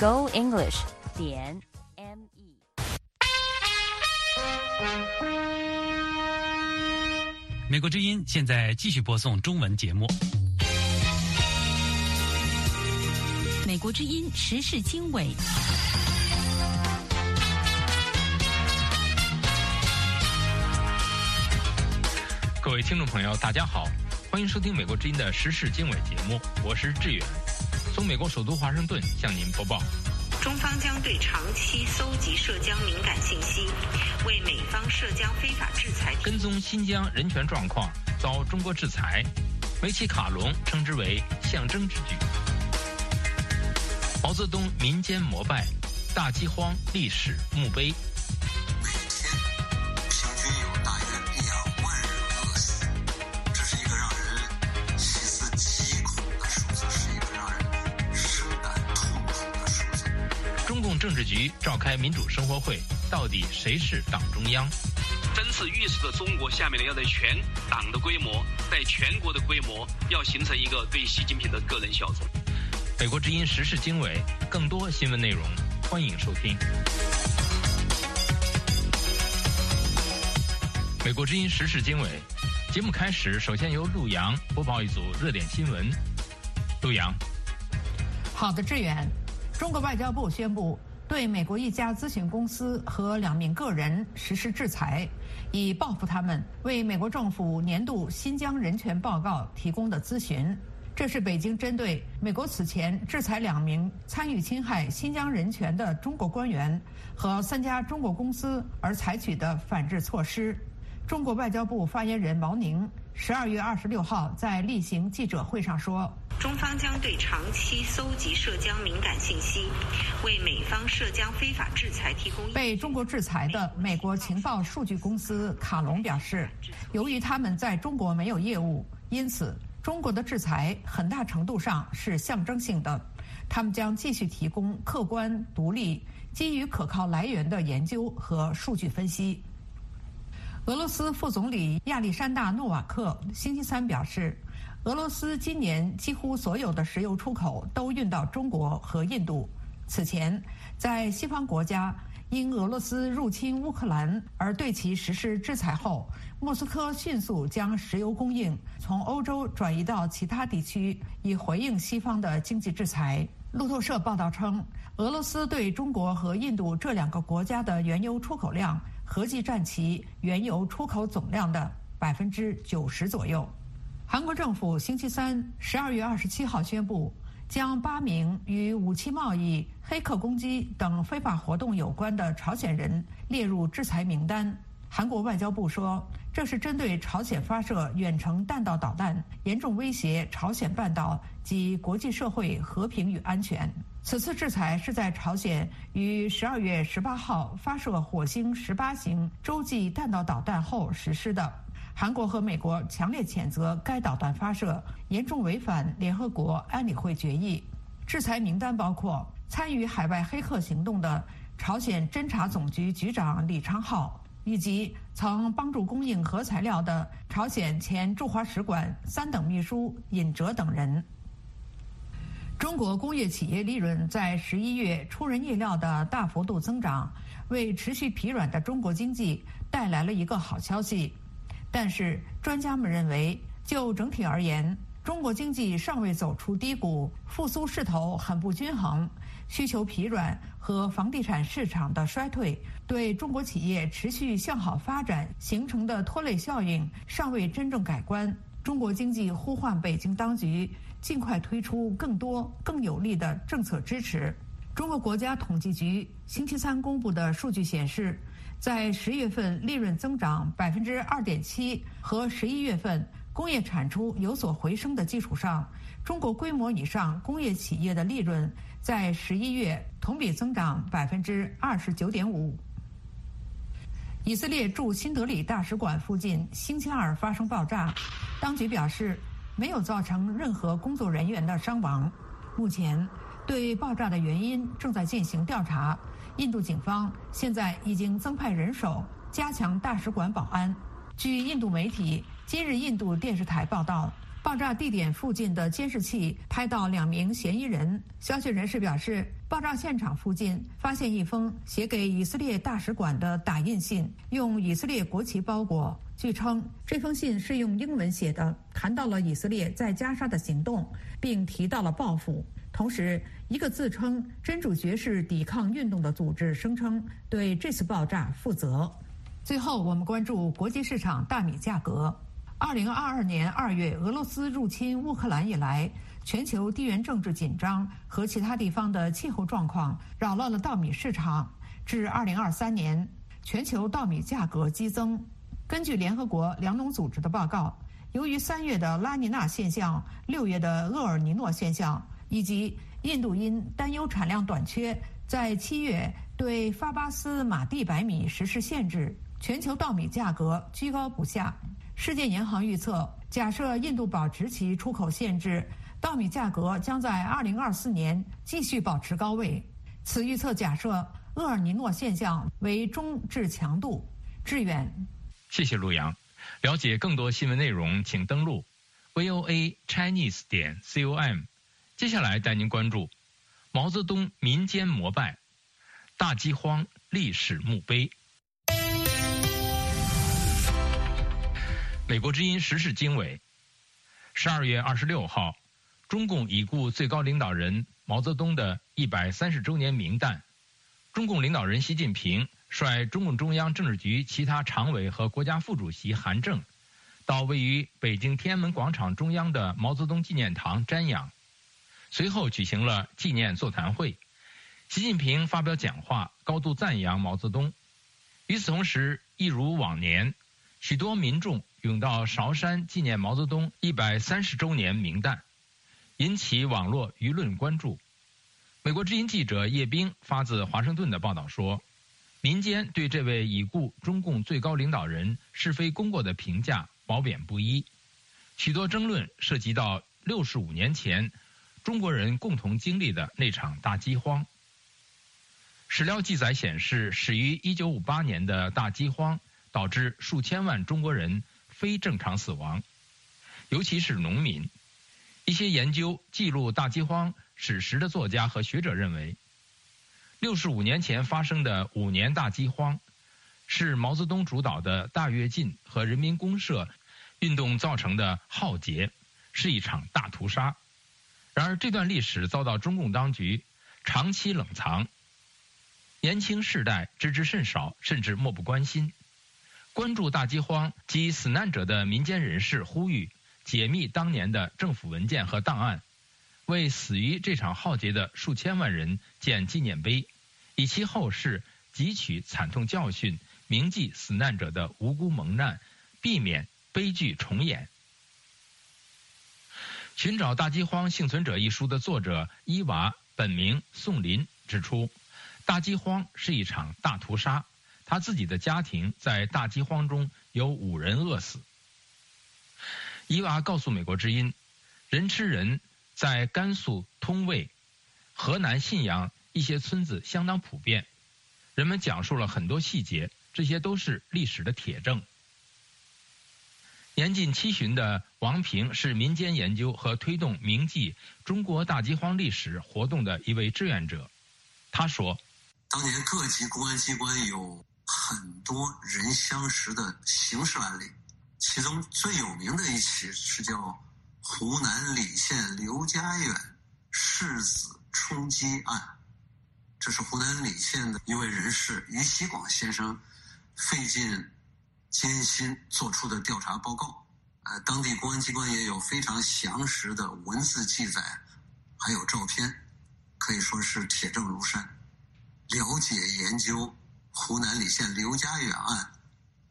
Go English 点 M E。美国之音现在继续播送中文节目。美国之音时事经纬。各位听众朋友，大家好，欢迎收听美国之音的时事经纬节目，我是志远，从美国首都华盛顿向您播报。中方将对长期搜集涉疆敏感信息，为美方涉疆非法制裁跟踪新疆人权状况遭中国制裁，梅奇卡隆称之为象征之举。毛泽东民间膜拜，大饥荒历史墓碑。中共政治局召开民主生活会，到底谁是党中央？真是预示着中国下面呢要在全党的规模，在全国的规模，要形成一个对习近平的个人效忠。美国之音时事经纬，更多新闻内容，欢迎收听。美国之音时事经纬节目开始，首先由陆阳播报一组热点新闻。陆阳，好的，志远。中国外交部宣布对美国一家咨询公司和两名个人实施制裁，以报复他们为美国政府年度新疆人权报告提供的咨询。这是北京针对美国此前制裁两名参与侵害新疆人权的中国官员和三家中国公司而采取的反制措施。中国外交部发言人毛宁十二月二十六号在例行记者会上说：“中方将对长期搜集涉疆敏感信息，为美方涉疆非法制裁提供。”被中国制裁的美国情报数据公司卡隆表示，由于他们在中国没有业务，因此。中国的制裁很大程度上是象征性的，他们将继续提供客观、独立、基于可靠来源的研究和数据分析。俄罗斯副总理亚历山大·诺瓦克星期三表示，俄罗斯今年几乎所有的石油出口都运到中国和印度。此前，在西方国家。因俄罗斯入侵乌克兰而对其实施制裁后，莫斯科迅速将石油供应从欧洲转移到其他地区，以回应西方的经济制裁。路透社报道称，俄罗斯对中国和印度这两个国家的原油出口量合计占其原油出口总量的百分之九十左右。韩国政府星期三（十二月二十七号）宣布。将八名与武器贸易、黑客攻击等非法活动有关的朝鲜人列入制裁名单。韩国外交部说，这是针对朝鲜发射远程弹道导弹，严重威胁朝鲜半岛及国际社会和平与安全。此次制裁是在朝鲜于十二月十八号发射火星十八型洲际弹道导弹后实施的。韩国和美国强烈谴责该导弹发射，严重违反联合国安理会决议。制裁名单包括参与海外黑客行动的朝鲜侦察总局局长李昌镐，以及曾帮助供应核材料的朝鲜前驻华使馆三等秘书尹哲等人。中国工业企业利润在十一月出人意料的大幅度增长，为持续疲软的中国经济带来了一个好消息。但是，专家们认为，就整体而言，中国经济尚未走出低谷，复苏势头很不均衡，需求疲软和房地产市场的衰退对中国企业持续向好发展形成的拖累效应尚未真正改观。中国经济呼唤北京当局尽快推出更多更有力的政策支持。中国国家统计局星期三公布的数据显示。在十月份利润增长百分之二点七和十一月份工业产出有所回升的基础上，中国规模以上工业企业的利润在十一月同比增长百分之二十九点五。以色列驻新德里大使馆附近星期二发生爆炸，当局表示没有造成任何工作人员的伤亡。目前对爆炸的原因正在进行调查。印度警方现在已经增派人手加强大使馆保安。据印度媒体今日印度电视台报道，爆炸地点附近的监视器拍到两名嫌疑人。消息人士表示，爆炸现场附近发现一封写给以色列大使馆的打印信，用以色列国旗包裹。据称，这封信是用英文写的，谈到了以色列在加沙的行动，并提到了报复。同时，一个自称“真主爵士抵抗运动”的组织声称对这次爆炸负责。最后，我们关注国际市场大米价格。二零二二年二月，俄罗斯入侵乌克兰以来，全球地缘政治紧张和其他地方的气候状况扰乱了稻米市场。至二零二三年，全球稻米价格激增。根据联合国粮农组织的报告，由于三月的拉尼娜现象、六月的厄尔尼诺现象以及印度因担忧产量短缺，在七月对发巴斯马蒂白米实施限制。全球稻米价格居高不下。世界银行预测，假设印度保持其出口限制，稻米价格将在2024年继续保持高位。此预测假设厄尔尼诺现象为中至强度。致远，谢谢陆阳。了解更多新闻内容，请登录 voa chinese 点 com。接下来带您关注毛泽东民间膜拜，大饥荒历史墓碑。美国之音时事经纬，十二月二十六号，中共已故最高领导人毛泽东的一百三十周年冥诞，中共领导人习近平率中共中央政治局其他常委和国家副主席韩正，到位于北京天安门广场中央的毛泽东纪念堂瞻仰，随后举行了纪念座谈会，习近平发表讲话，高度赞扬毛泽东。与此同时，一如往年，许多民众。涌到韶山纪念毛泽东一百三十周年冥诞，引起网络舆论关注。美国之音记者叶冰发自华盛顿的报道说，民间对这位已故中共最高领导人是非功过的评价褒贬不一，许多争论涉及到六十五年前中国人共同经历的那场大饥荒。史料记载显示，始于一九五八年的大饥荒导致数千万中国人。非正常死亡，尤其是农民。一些研究记录大饥荒史实的作家和学者认为，六十五年前发生的五年大饥荒，是毛泽东主导的大跃进和人民公社运动造成的浩劫，是一场大屠杀。然而，这段历史遭到中共当局长期冷藏，年轻世代知之甚少，甚至漠不关心。关注大饥荒及死难者的民间人士呼吁解密当年的政府文件和档案，为死于这场浩劫的数千万人建纪念碑，以其后世汲取惨痛教训，铭记死难者的无辜蒙难，避免悲剧重演。寻找大饥荒幸存者一书的作者伊娃本名宋林指出，大饥荒是一场大屠杀。他自己的家庭在大饥荒中有五人饿死。伊娃告诉美国之音，人吃人在甘肃通渭、河南信阳一些村子相当普遍。人们讲述了很多细节，这些都是历史的铁证。年近七旬的王平是民间研究和推动铭记中国大饥荒历史活动的一位志愿者。他说：“当年各级公安机关有。”很多人相识的刑事案例，其中最有名的一起是叫湖南澧县刘家远世子冲击案。这是湖南澧县的一位人士于喜广先生费尽艰辛做出的调查报告。呃，当地公安机关也有非常详实的文字记载，还有照片，可以说是铁证如山。了解研究。湖南澧县刘家远案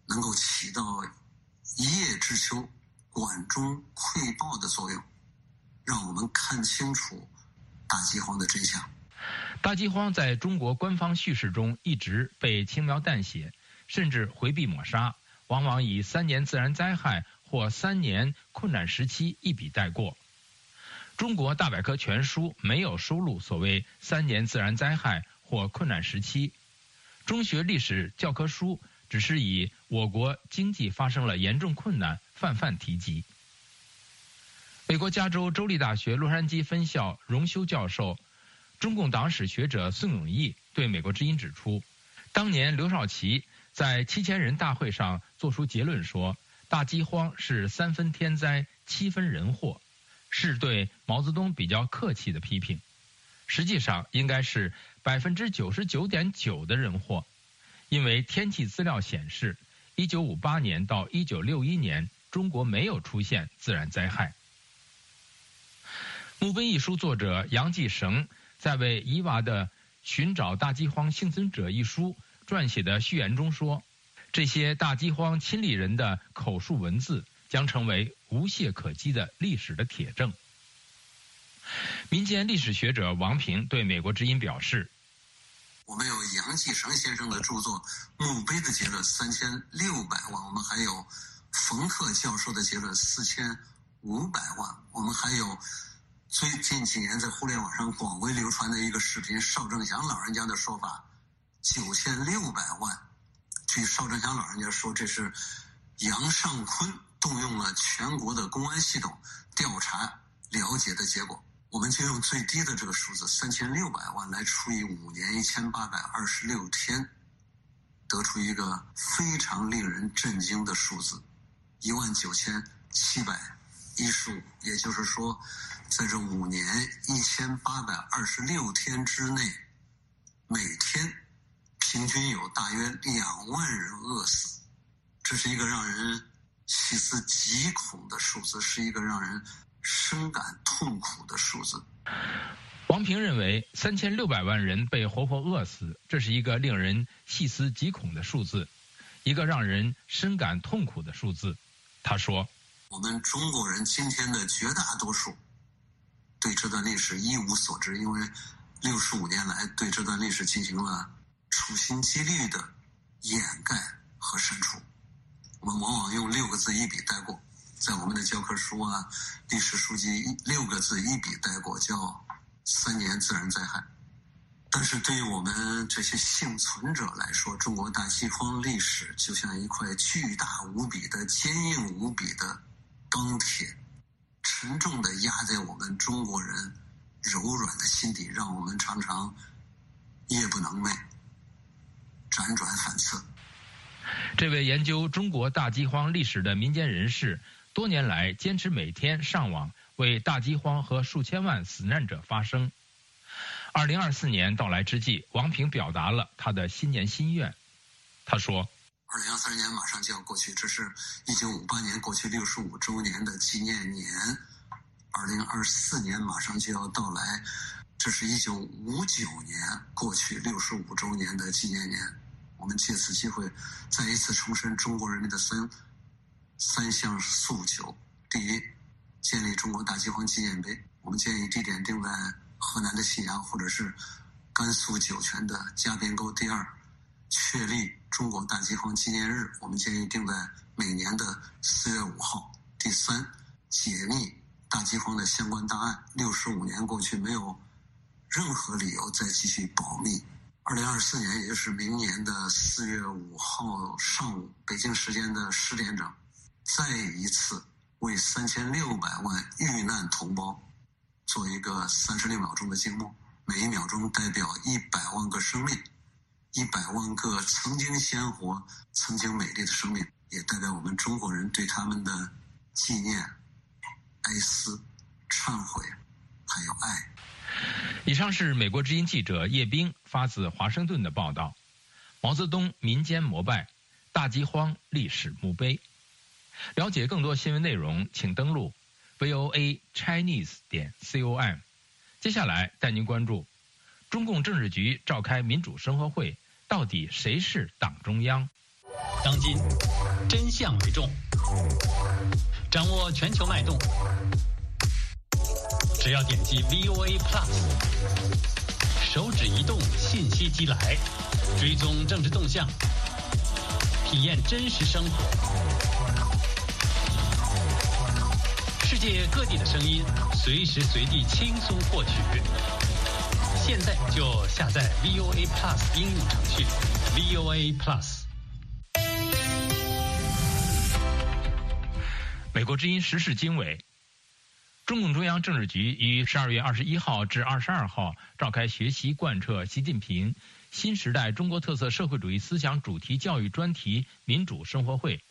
能够起到一叶知秋、管中窥豹的作用，让我们看清楚大饥荒的真相。大饥荒在中国官方叙事中一直被轻描淡写，甚至回避抹杀，往往以三年自然灾害或三年困难时期一笔带过。中国大百科全书没有收录所谓三年自然灾害或困难时期。中学历史教科书只是以我国经济发生了严重困难泛泛提及。美国加州州立大学洛杉矶分校荣休教授、中共党史学者宋永毅对美国之音指出，当年刘少奇在七千人大会上作出结论说，大饥荒是三分天灾，七分人祸，是对毛泽东比较客气的批评。实际上应该是百分之九十九点九的人祸，因为天气资料显示，一九五八年到一九六一年，中国没有出现自然灾害。《墓碑》一书作者杨继绳在为伊娃的《寻找大饥荒幸存者》一书撰写的序言中说：“这些大饥荒亲历人的口述文字将成为无懈可击的历史的铁证。”民间历史学者王平对美国之音表示：“我们有杨继绳先生的著作《墓碑》的结论三千六百万，我们还有冯克教授的结论四千五百万，我们还有。”最近几年在互联网上广为流传的一个视频，邵正祥老人家的说法，九千六百万。据邵正祥老人家说，这是杨尚昆动用了全国的公安系统调查了解的结果。我们就用最低的这个数字三千六百万来除以五年一千八百二十六天，得出一个非常令人震惊的数字：一万九千七百一十五。也就是说。在这五年一千八百二十六天之内，每天平均有大约两万人饿死，这是一个让人细思极恐的数字，是一个让人深感痛苦的数字。王平认为，三千六百万人被活活饿死，这是一个令人细思极恐的数字，一个让人深感痛苦的数字。他说：“我们中国人今天的绝大多数。”对这段历史一无所知，因为六十五年来对这段历史进行了处心积虑的掩盖和删除。我们往往用六个字一笔带过，在我们的教科书啊、历史书籍，六个字一笔带过，叫“三年自然灾害”。但是对于我们这些幸存者来说，中国大饥荒历史就像一块巨大无比的、坚硬无比的钢铁。沉重的压在我们中国人柔软的心底，让我们常常夜不能寐，辗转反侧。这位研究中国大饥荒历史的民间人士，多年来坚持每天上网为大饥荒和数千万死难者发声。二零二四年到来之际，王平表达了他的新年心愿。他说。二零二三年马上就要过去，这是一九五八年过去六十五周年的纪念年。二零二四年马上就要到来，这是一九五九年过去六十五周年的纪念年。我们借此机会，再一次重申中国人民的三三项诉求：第一，建立中国大饥荒纪念碑。我们建议地点定在河南的信阳，或者是甘肃酒泉的嘉边沟。第二。确立中国大饥荒纪念日，我们建议定在每年的四月五号。第三，解密大饥荒的相关档案。六十五年过去，没有任何理由再继续保密。二零二四年，也就是明年的四月五号上午，北京时间的十点整，再一次为三千六百万遇难同胞做一个三十六秒钟的静默，每一秒钟代表一百万个生命。一百万个曾经鲜活、曾经美丽的生命，也代表我们中国人对他们的纪念、哀思、忏悔，还有爱。以上是美国之音记者叶冰发自华盛顿的报道。毛泽东民间膜拜，大饥荒历史墓碑。了解更多新闻内容，请登录 voa chinese 点 com。接下来带您关注中共政治局召开民主生活会。到底谁是党中央？当今真相为重，掌握全球脉动，只要点击 VOA Plus，手指移动，信息即来，追踪政治动向，体验真实生活，世界各地的声音，随时随地轻松获取。现在就下载 VOA Plus 应用程序，VOA Plus。美国之音时事经纬，中共中央政治局于十二月二十一号至二十二号召开学习贯彻习近平新时代中国特色社会主义思想主题教育专题民主生活会，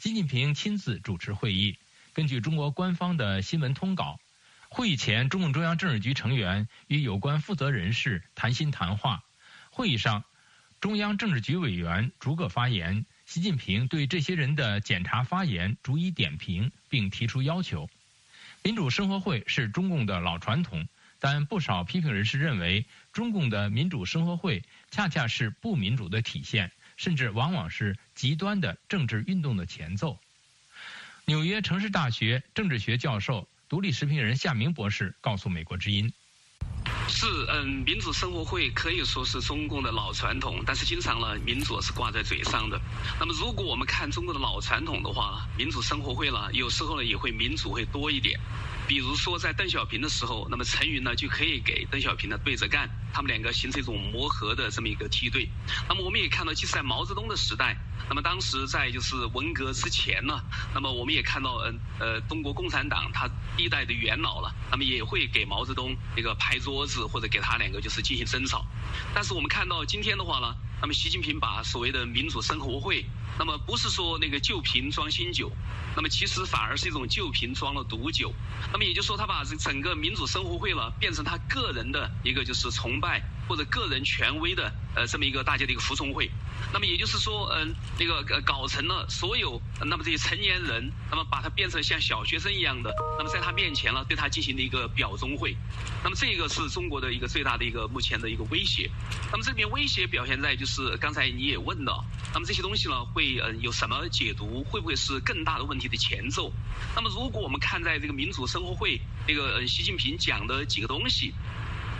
习近平亲自主持会议。根据中国官方的新闻通稿，会议前，中共中央政治局成员与有关负责人士谈心谈话。会议上，中央政治局委员逐个发言，习近平对这些人的检查发言逐一点评，并提出要求。民主生活会是中共的老传统，但不少批评人士认为，中共的民主生活会恰恰是不民主的体现，甚至往往是极端的政治运动的前奏。纽约城市大学政治学教授、独立时评人夏明博士告诉《美国之音》。是，嗯，民主生活会可以说是中共的老传统，但是经常呢，民主是挂在嘴上的。那么，如果我们看中国的老传统的话，民主生活会呢，有时候呢也会民主会多一点。比如说在邓小平的时候，那么陈云呢就可以给邓小平呢对着干，他们两个形成一种磨合的这么一个梯队。那么我们也看到，即使在毛泽东的时代，那么当时在就是文革之前呢，那么我们也看到，嗯呃，中国共产党他一代的元老了，那么也会给毛泽东那个拍桌子或者给他两个就是进行争吵。但是我们看到今天的话呢，那么习近平把所谓的民主生活会。那么不是说那个旧瓶装新酒，那么其实反而是一种旧瓶装了毒酒。那么也就是说，他把这整个民主生活会了变成他个人的一个就是崇拜或者个人权威的呃这么一个大家的一个服从会。那么也就是说，嗯，那个搞成了所有那么这些成年人，那么把它变成像小学生一样的，那么在他面前呢对他进行的一个表忠会。那么这个是中国的一个最大的一个目前的一个威胁。那么这边威胁表现在就是刚才你也问了，那么这些东西呢会。呃，有什么解读？会不会是更大的问题的前奏？那么，如果我们看在这个民主生活会那个习近平讲的几个东西，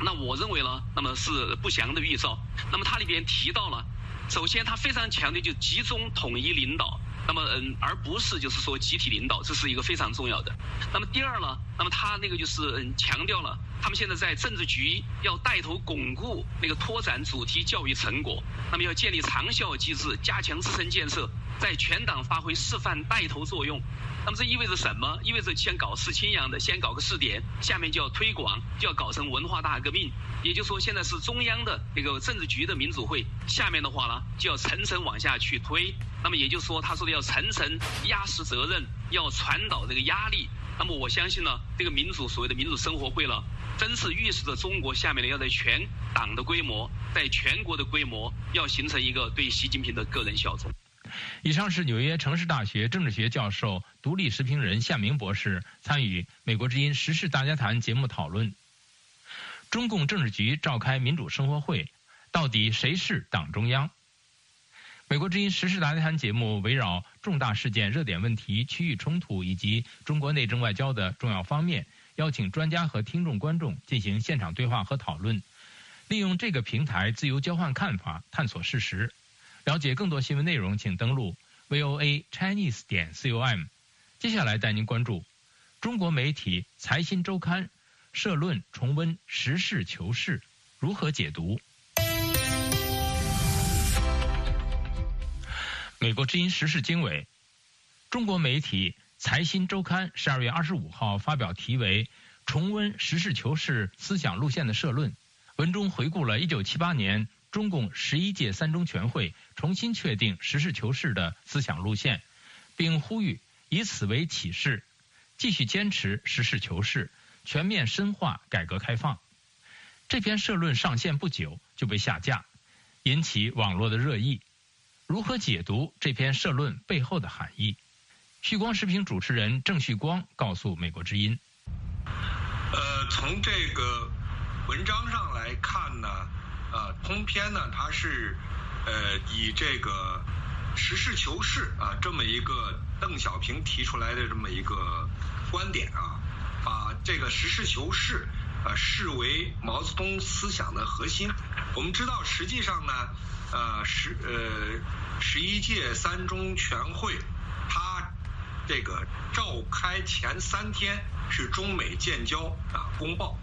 那我认为呢，那么是不祥的预兆。那么，它里边提到了，首先他非常强调就集中统一领导。那么，嗯，而不是就是说集体领导，这是一个非常重要的。那么第二呢，那么他那个就是嗯强调了，他们现在在政治局要带头巩固那个拓展主题教育成果，那么要建立长效机制，加强自身建设，在全党发挥示范带头作用。那么这意味着什么？意味着先搞试青样的，先搞个试点，下面就要推广，就要搞成文化大革命。也就是说，现在是中央的那个政治局的民主会，下面的话呢，就要层层往下去推。那么也就是说，他说的要层层压实责任，要传导这个压力。那么我相信呢，这个民主所谓的民主生活会了，真是预示着中国下面的要在全党的规模，在全国的规模，要形成一个对习近平的个人效忠。以上是纽约城市大学政治学教授、独立时评人夏明博士参与《美国之音时事大家谈》节目讨论。中共政治局召开民主生活会，到底谁是党中央？《美国之音时事大家谈》节目围绕重大事件、热点问题、区域冲突以及中国内政外交的重要方面，邀请专家和听众观众进行现场对话和讨论，利用这个平台自由交换看法，探索事实。了解更多新闻内容，请登录 voa chinese 点 com。接下来带您关注中国媒体《财新周刊》社论重温实事求是，如何解读？美国之音时事经纬，中国媒体《财新周刊》十二月二十五号发表题为《重温实事求是思想路线》的社论，文中回顾了一九七八年。中共十一届三中全会重新确定实事求是的思想路线，并呼吁以此为启示，继续坚持实事求是，全面深化改革开放。这篇社论上线不久就被下架，引起网络的热议。如何解读这篇社论背后的含义？旭光视频主持人郑旭光告诉美国之音：“呃，从这个文章上来看呢。”啊，通篇呢，它是呃以这个实事求是啊这么一个邓小平提出来的这么一个观点啊，把这个实事求是啊视为毛泽东思想的核心。我们知道，实际上呢，呃十呃十一届三中全会，它这个召开前三天是中美建交啊公报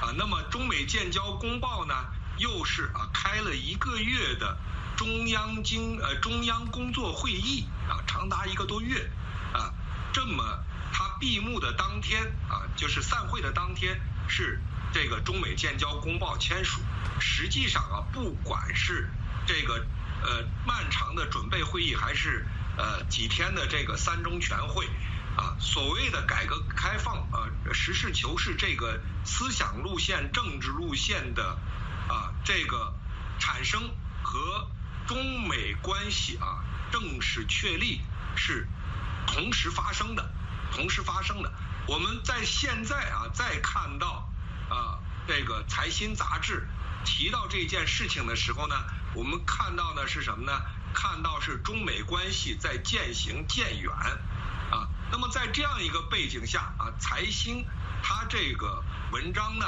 啊，那么中美建交公报呢？又是啊，开了一个月的中央经呃中央工作会议啊，长达一个多月啊，这么他闭幕的当天啊，就是散会的当天是这个中美建交公报签署。实际上啊，不管是这个呃漫长的准备会议，还是呃几天的这个三中全会啊，所谓的改革开放呃实事求是这个思想路线、政治路线的这个产生和中美关系啊正式确立是同时发生的，同时发生的。我们在现在啊再看到啊这个财新杂志。提到这件事情的时候呢，我们看到的是什么呢？看到是中美关系在渐行渐远啊。那么在这样一个背景下啊，财新他这个文章呢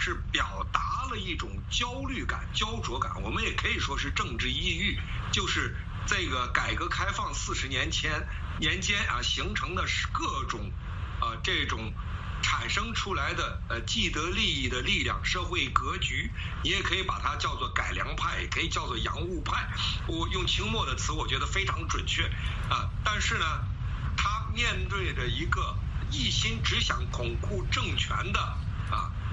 是表达了一种焦虑感、焦灼感，我们也可以说是政治抑郁，就是这个改革开放四十年前年间啊形成的各种啊这种。产生出来的呃既得利益的力量，社会格局，你也可以把它叫做改良派，也可以叫做洋务派。我用清末的词，我觉得非常准确啊。但是呢，他面对着一个一心只想巩固政权的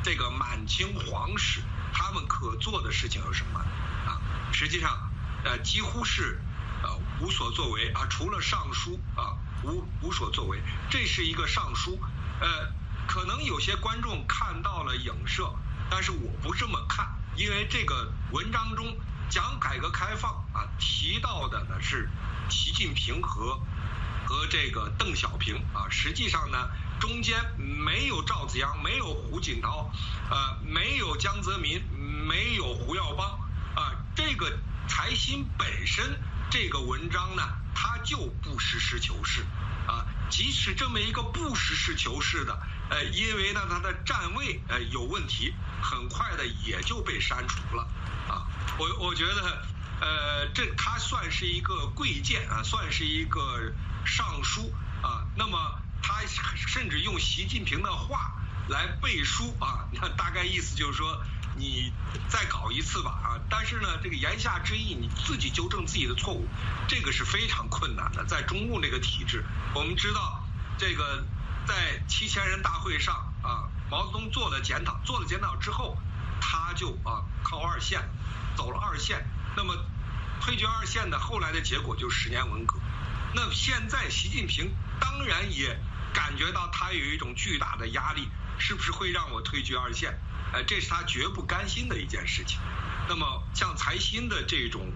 这个满清皇室，他们可做的事情有什么啊？实际上呃几乎是呃无所作为啊，除了上书啊无无所作为。这是一个上书呃。可能有些观众看到了影射，但是我不这么看，因为这个文章中讲改革开放啊，提到的呢是习近平和和这个邓小平啊，实际上呢中间没有赵子阳，没有胡锦涛，呃，没有江泽民，没有胡耀邦啊，这个财新本身这个文章呢，它就不实事求是啊，即使这么一个不实事求是的。呃，因为呢，他的站位呃有问题，很快的也就被删除了啊。我我觉得，呃，这他算是一个贵贱啊，算是一个尚书啊。那么他甚至用习近平的话来背书啊，那大概意思就是说，你再搞一次吧啊。但是呢，这个言下之意，你自己纠正自己的错误，这个是非常困难的。在中共这个体制，我们知道这个。在七千人大会上啊，毛泽东做了检讨，做了检讨之后，他就啊靠二线，走了二线。那么退居二线的后来的结果就是十年文革。那现在习近平当然也感觉到他有一种巨大的压力，是不是会让我退居二线？呃，这是他绝不甘心的一件事情。那么像财新的这种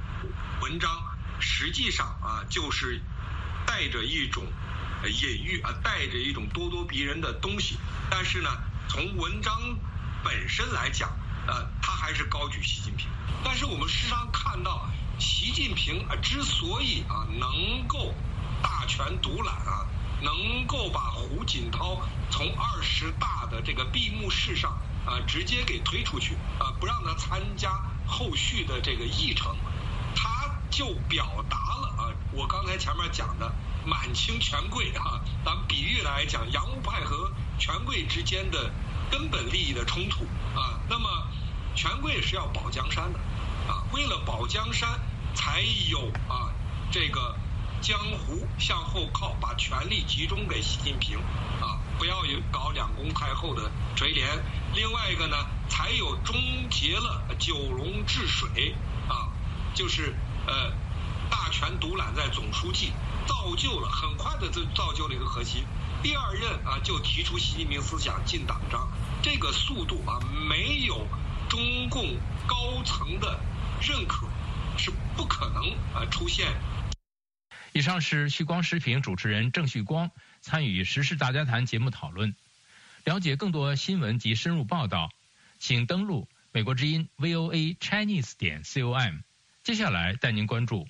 文章，实际上啊就是带着一种。隐喻啊，带着一种咄咄逼人的东西，但是呢，从文章本身来讲，呃，他还是高举习近平。但是我们时常看到，习近平啊，之所以啊能够大权独揽啊，能够把胡锦涛从二十大的这个闭幕式上啊直接给推出去啊，不让他参加后续的这个议程，他就表达了啊，我刚才前面讲的。满清权贵啊，咱们比喻来讲，洋务派和权贵之间的根本利益的冲突啊。那么，权贵是要保江山的啊，为了保江山，才有啊这个江湖向后靠，把权力集中给习近平啊，不要有搞两宫太后的垂帘。另外一个呢，才有终结了九龙治水啊，就是呃大权独揽在总书记。造就了很快的就造就了一个核心，第二任啊就提出习近平思想进党章，这个速度啊没有中共高层的认可是不可能啊出现。以上是旭光视频主持人郑旭光参与时事大家谈节目讨论，了解更多新闻及深入报道，请登录美国之音 VOA Chinese 点 com。接下来带您关注。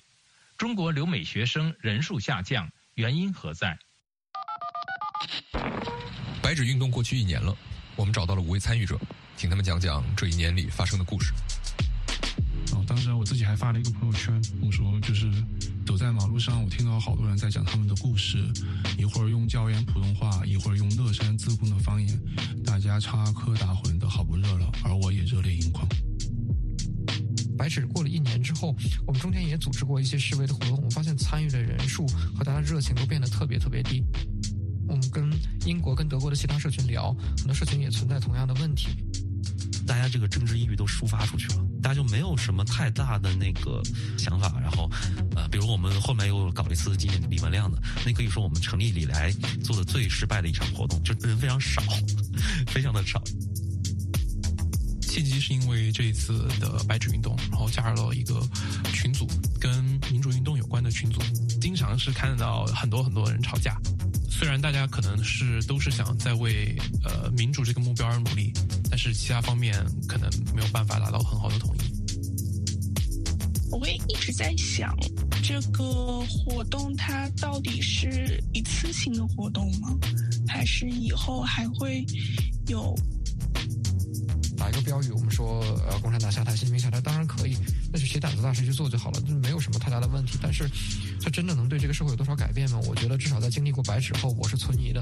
中国留美学生人数下降，原因何在？白纸运动过去一年了，我们找到了五位参与者，请他们讲讲这一年里发生的故事。哦，当时我自己还发了一个朋友圈，我说就是走在马路上，我听到好多人在讲他们的故事，一会儿用椒盐普通话，一会儿用乐山自贡的方言，大家插科打诨的好不热闹，而我也热泪盈眶。白纸过了一年之后，我们中间也组织过一些示威的活动，我发现参与的人数和大家热情都变得特别特别低。我们跟英国、跟德国的其他社群聊，很多社群也存在同样的问题。大家这个政治抑郁都抒发出去了，大家就没有什么太大的那个想法。然后，呃，比如我们后面又搞了一次纪念李文亮的，那可以说我们成立以来做的最失败的一场活动，就人非常少，非常的少。契机是因为这一次的白纸运动，然后加入了一个群组，跟民主运动有关的群组，经常是看到很多很多人吵架。虽然大家可能是都是想在为呃民主这个目标而努力，但是其他方面可能没有办法达到很好的统一。我会一直在想，这个活动它到底是一次性的活动吗？还是以后还会有？打一个标语，我们说呃，共产党下台，习近平下台，当然可以，那就谁胆子大谁去做就好了，就没有什么太大的问题。但是，它真的能对这个社会有多少改变吗？我觉得至少在经历过白纸后，我是存疑的。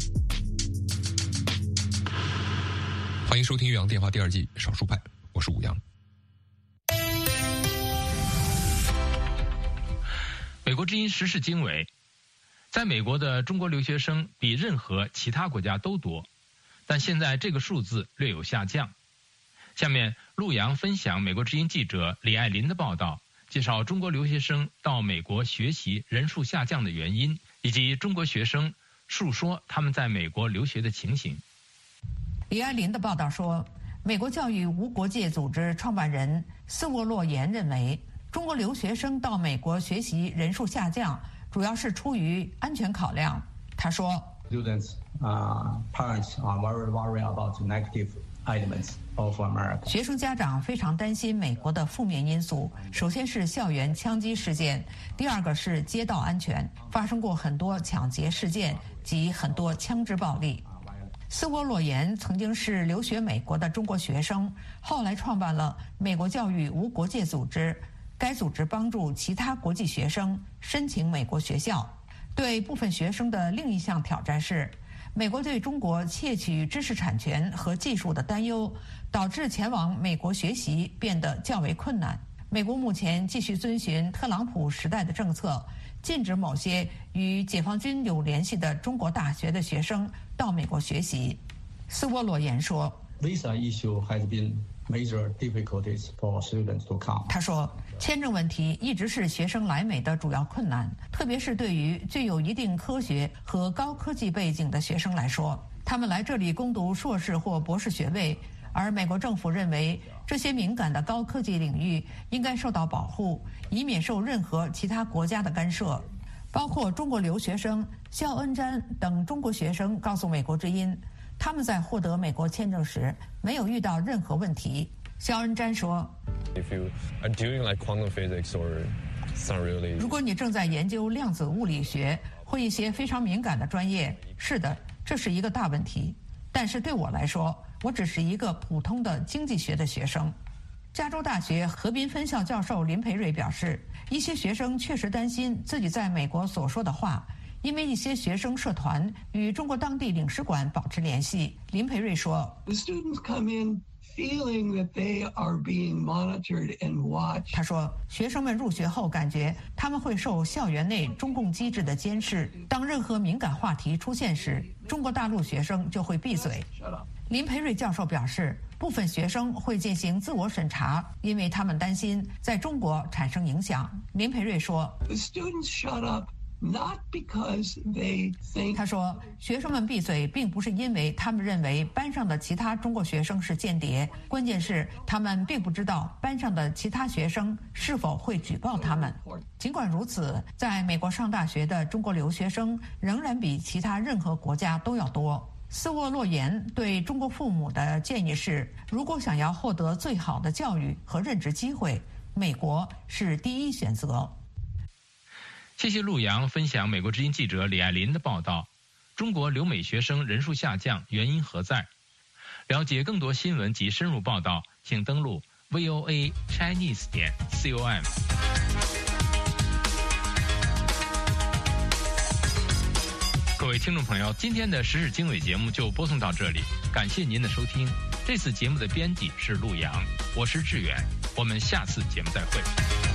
欢迎收听《岳阳电话》第二季少数派，我是武阳。美国之音时事经纬，在美国的中国留学生比任何其他国家都多，但现在这个数字略有下降。下面，陆阳分享美国之音记者李爱林的报道，介绍中国留学生到美国学习人数下降的原因，以及中国学生述说他们在美国留学的情形。李爱林的报道说，美国教育无国界组织创办人斯沃洛言认为，中国留学生到美国学习人数下降，主要是出于安全考量。他说：“Students, uh, parents are very worried about negative elements.” 学生家长非常担心美国的负面因素，首先是校园枪击事件，第二个是街道安全，发生过很多抢劫事件及很多枪支暴力。斯沃洛言曾经是留学美国的中国学生，后来创办了美国教育无国界组织，该组织帮助其他国际学生申请美国学校。对部分学生的另一项挑战是。美国对中国窃取知识产权和技术的担忧，导致前往美国学习变得较为困难。美国目前继续遵循特朗普时代的政策，禁止某些与解放军有联系的中国大学的学生到美国学习。斯沃罗言说：“Visa issue has been.” major difficulties for students to come。他说，签证问题一直是学生来美的主要困难，特别是对于具有一定科学和高科技背景的学生来说，他们来这里攻读硕士或博士学位，而美国政府认为这些敏感的高科技领域应该受到保护，以免受任何其他国家的干涉。包括中国留学生肖恩詹等中国学生告诉美国之音。他们在获得美国签证时没有遇到任何问题。肖恩詹说：“If you are doing like quantum physics or s o m really，：“ 如果你正在研究量子物理学或一些非常敏感的专业，是的，这是一个大问题。但是对我来说，我只是一个普通的经济学的学生。”加州大学河滨分校教授林培瑞表示：“一些学生确实担心自己在美国所说的话。”因为一些学生社团与中国当地领事馆保持联系，林培瑞说：“他说，学生们入学后感觉他们会受校园内中共机制的监视。当任何敏感话题出现时，中国大陆学生就会闭嘴。”林培瑞教授表示，部分学生会进行自我审查，因为他们担心在中国产生影响。林培瑞说。They not because they say 他说，学生们闭嘴，并不是因为他们认为班上的其他中国学生是间谍，关键是他们并不知道班上的其他学生是否会举报他们。尽管如此，在美国上大学的中国留学生仍然比其他任何国家都要多。斯沃洛言对中国父母的建议是：如果想要获得最好的教育和任职机会，美国是第一选择。谢谢陆阳分享美国之音记者李爱林的报道。中国留美学生人数下降，原因何在？了解更多新闻及深入报道，请登录 voa chinese 点 com。各位听众朋友，今天的时事经纬节目就播送到这里，感谢您的收听。这次节目的编辑是陆阳，我是志远，我们下次节目再会。